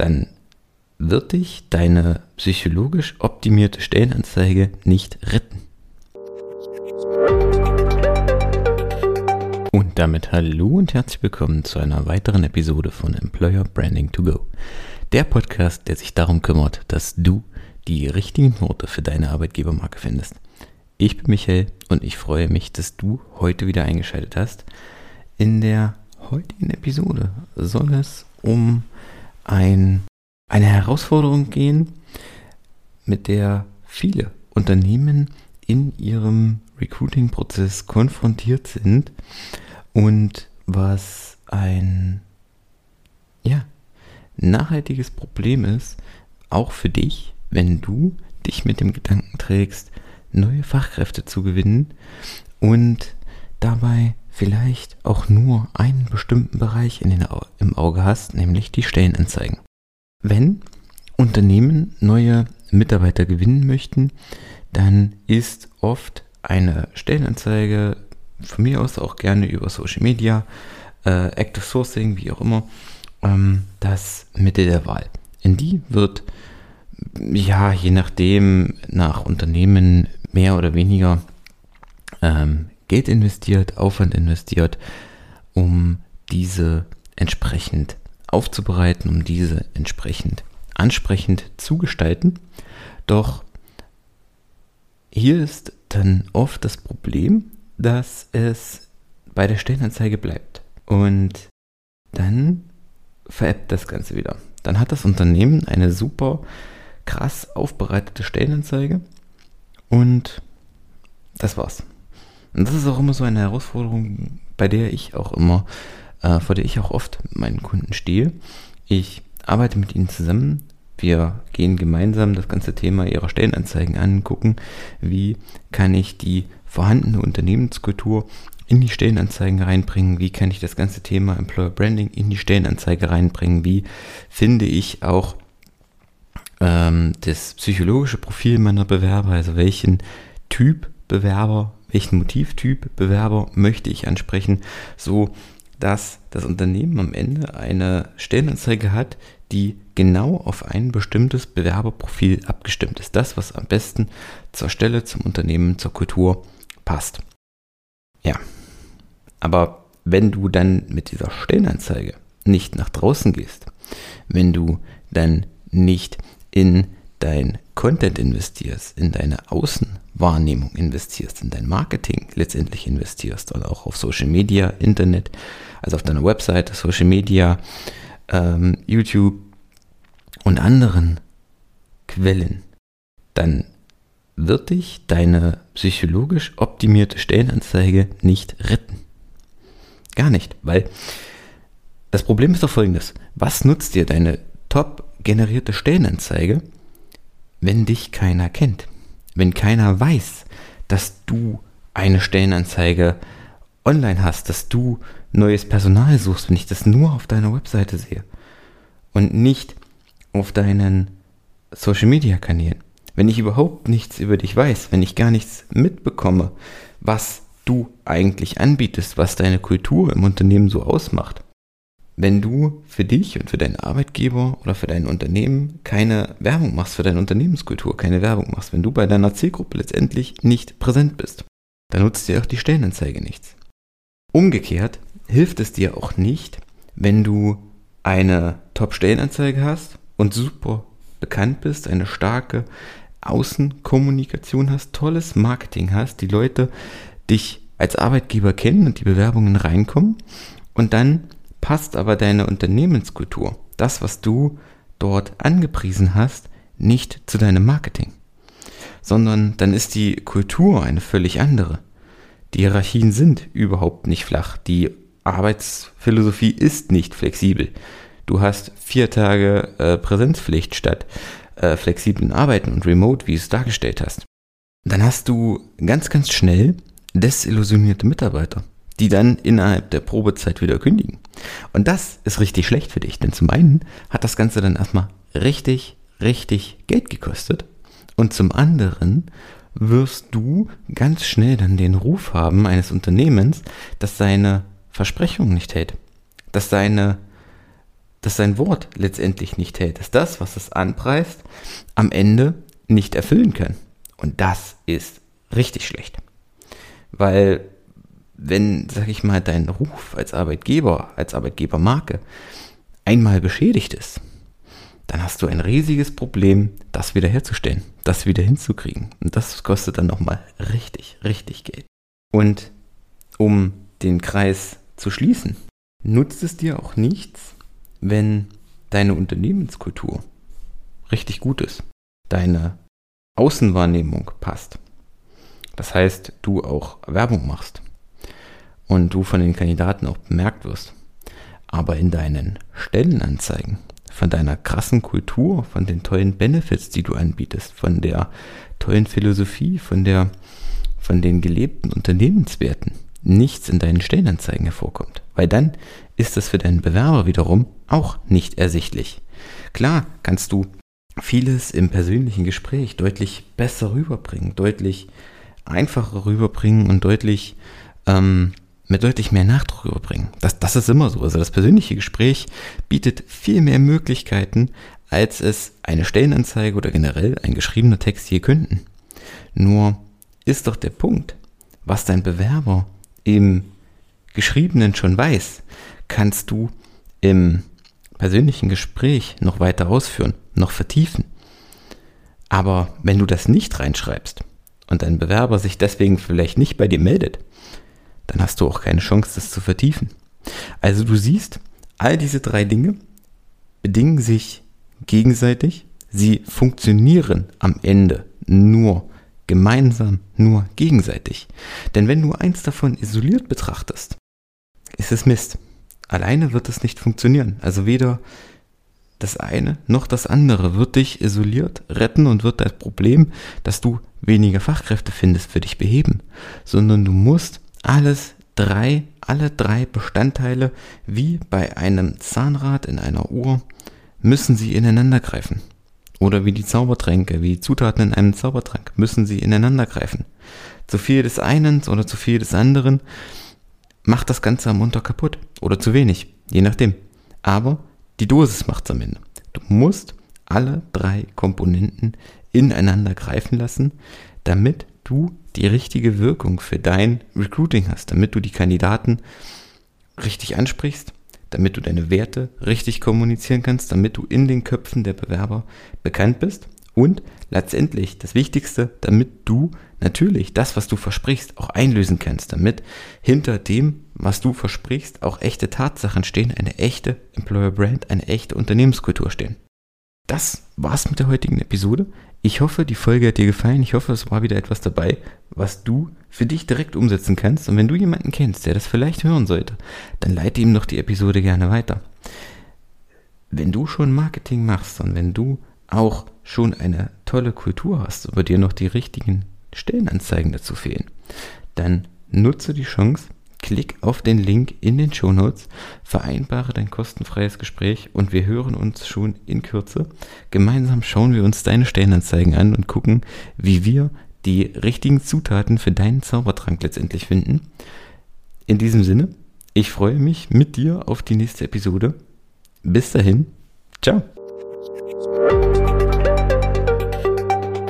dann wird dich deine psychologisch optimierte Stellenanzeige nicht retten. Und damit hallo und herzlich willkommen zu einer weiteren Episode von Employer Branding to Go. Der Podcast, der sich darum kümmert, dass du die richtigen Worte für deine Arbeitgebermarke findest. Ich bin Michael und ich freue mich, dass du heute wieder eingeschaltet hast. In der heutigen Episode soll es um ein eine Herausforderung gehen, mit der viele Unternehmen in ihrem Recruiting-Prozess konfrontiert sind und was ein ja, nachhaltiges Problem ist, auch für dich, wenn du dich mit dem Gedanken trägst, neue Fachkräfte zu gewinnen und dabei vielleicht auch nur einen bestimmten Bereich in den, im Auge hast, nämlich die Stellenanzeigen. Wenn Unternehmen neue Mitarbeiter gewinnen möchten, dann ist oft eine Stellenanzeige, von mir aus auch gerne über Social Media, äh, Active Sourcing, wie auch immer, ähm, das Mittel der Wahl. In die wird, ja, je nachdem, nach Unternehmen mehr oder weniger ähm, Geld investiert, Aufwand investiert, um diese entsprechend aufzubereiten, um diese entsprechend ansprechend zu gestalten. Doch hier ist dann oft das Problem, dass es bei der Stellenanzeige bleibt. Und dann veräppt das Ganze wieder. Dann hat das Unternehmen eine super krass aufbereitete Stellenanzeige und das war's. Und das ist auch immer so eine Herausforderung, bei der ich auch immer äh, vor der ich auch oft mit meinen Kunden stehe. Ich arbeite mit ihnen zusammen. Wir gehen gemeinsam das ganze Thema ihrer Stellenanzeigen an, gucken, wie kann ich die vorhandene Unternehmenskultur in die Stellenanzeigen reinbringen, wie kann ich das ganze Thema Employer Branding in die Stellenanzeige reinbringen, wie finde ich auch ähm, das psychologische Profil meiner Bewerber, also welchen Typ Bewerber, welchen Motivtyp Bewerber möchte ich ansprechen, so dass das Unternehmen am Ende eine Stellenanzeige hat, die genau auf ein bestimmtes Bewerberprofil abgestimmt ist. Das, was am besten zur Stelle, zum Unternehmen, zur Kultur passt. Ja, aber wenn du dann mit dieser Stellenanzeige nicht nach draußen gehst, wenn du dann nicht in dein Content investierst, in deine Außenwahrnehmung investierst, in dein Marketing letztendlich investierst oder auch auf Social Media, Internet, also auf deiner Website, Social Media, ähm, YouTube und anderen Quellen, dann wird dich deine psychologisch optimierte Stellenanzeige nicht retten. Gar nicht, weil das Problem ist doch folgendes. Was nutzt dir deine top generierte Stellenanzeige, wenn dich keiner kennt? Wenn keiner weiß, dass du eine Stellenanzeige online hast, dass du neues Personal suchst, wenn ich das nur auf deiner Webseite sehe und nicht auf deinen Social Media Kanälen. Wenn ich überhaupt nichts über dich weiß, wenn ich gar nichts mitbekomme, was du eigentlich anbietest, was deine Kultur im Unternehmen so ausmacht. Wenn du für dich und für deinen Arbeitgeber oder für dein Unternehmen keine Werbung machst, für deine Unternehmenskultur keine Werbung machst, wenn du bei deiner Zielgruppe letztendlich nicht präsent bist, dann nutzt dir auch die Stellenanzeige nichts. Umgekehrt hilft es dir auch nicht, wenn du eine Top-Stellenanzeige hast und super bekannt bist, eine starke Außenkommunikation hast, tolles Marketing hast, die Leute dich als Arbeitgeber kennen und die Bewerbungen reinkommen und dann passt aber deine Unternehmenskultur, das, was du dort angepriesen hast, nicht zu deinem Marketing, sondern dann ist die Kultur eine völlig andere. Die Hierarchien sind überhaupt nicht flach. Die Arbeitsphilosophie ist nicht flexibel. Du hast vier Tage äh, Präsenzpflicht statt äh, flexiblen Arbeiten und Remote, wie du es dargestellt hast. Dann hast du ganz, ganz schnell desillusionierte Mitarbeiter, die dann innerhalb der Probezeit wieder kündigen. Und das ist richtig schlecht für dich, denn zum einen hat das Ganze dann erstmal richtig, richtig Geld gekostet und zum anderen wirst du ganz schnell dann den Ruf haben eines Unternehmens, das seine Versprechungen nicht hält, das seine dass sein Wort letztendlich nicht hält, dass das, was es anpreist, am Ende nicht erfüllen kann. Und das ist richtig schlecht. Weil wenn, sag ich mal, dein Ruf als Arbeitgeber, als Arbeitgebermarke einmal beschädigt ist, dann hast du ein riesiges Problem, das wiederherzustellen, das wieder hinzukriegen. Und das kostet dann nochmal richtig, richtig Geld. Und um den Kreis zu schließen, nutzt es dir auch nichts, wenn deine Unternehmenskultur richtig gut ist, deine Außenwahrnehmung passt. Das heißt, du auch Werbung machst und du von den Kandidaten auch bemerkt wirst. Aber in deinen Stellenanzeigen, von deiner krassen Kultur, von den tollen Benefits, die du anbietest, von der tollen Philosophie, von der, von den gelebten Unternehmenswerten, nichts in deinen Stellenanzeigen hervorkommt. Weil dann ist das für deinen Bewerber wiederum auch nicht ersichtlich. Klar kannst du vieles im persönlichen Gespräch deutlich besser rüberbringen, deutlich einfacher rüberbringen und deutlich ähm, mit deutlich mehr Nachdruck rüberbringen. Das, das ist immer so. Also das persönliche Gespräch bietet viel mehr Möglichkeiten, als es eine Stellenanzeige oder generell ein geschriebener Text hier könnten. Nur ist doch der Punkt, was dein Bewerber im Geschriebenen schon weiß, kannst du im persönlichen Gespräch noch weiter ausführen, noch vertiefen. Aber wenn du das nicht reinschreibst und dein Bewerber sich deswegen vielleicht nicht bei dir meldet, dann hast du auch keine Chance, das zu vertiefen. Also du siehst, all diese drei Dinge bedingen sich gegenseitig, sie funktionieren am Ende nur gemeinsam, nur gegenseitig. Denn wenn du eins davon isoliert betrachtest, ist es Mist. Alleine wird es nicht funktionieren. Also weder das eine noch das andere wird dich isoliert retten und wird das Problem, dass du weniger Fachkräfte findest, für dich beheben, sondern du musst alles drei, alle drei Bestandteile wie bei einem Zahnrad in einer Uhr müssen sie ineinander greifen. Oder wie die Zaubertränke, wie Zutaten in einem Zaubertrank müssen sie ineinander greifen. Zu viel des einen oder zu viel des anderen macht das Ganze am Unter kaputt. Oder zu wenig, je nachdem. Aber die Dosis macht's am Ende. Du musst alle drei Komponenten ineinander greifen lassen, damit du die richtige Wirkung für dein Recruiting hast, damit du die Kandidaten richtig ansprichst, damit du deine Werte richtig kommunizieren kannst, damit du in den Köpfen der Bewerber bekannt bist und letztendlich das Wichtigste, damit du natürlich das, was du versprichst, auch einlösen kannst, damit hinter dem, was du versprichst, auch echte Tatsachen stehen, eine echte Employer Brand, eine echte Unternehmenskultur stehen. Das war's mit der heutigen Episode. Ich hoffe, die Folge hat dir gefallen. Ich hoffe, es war wieder etwas dabei, was du für dich direkt umsetzen kannst. Und wenn du jemanden kennst, der das vielleicht hören sollte, dann leite ihm doch die Episode gerne weiter. Wenn du schon Marketing machst und wenn du auch schon eine tolle Kultur hast, aber dir noch die richtigen Stellenanzeigen dazu fehlen, dann nutze die Chance, klick auf den Link in den Show Notes, vereinbare dein kostenfreies Gespräch und wir hören uns schon in Kürze. Gemeinsam schauen wir uns deine Stellenanzeigen an und gucken, wie wir die richtigen Zutaten für deinen Zaubertrank letztendlich finden. In diesem Sinne, ich freue mich mit dir auf die nächste Episode. Bis dahin, ciao.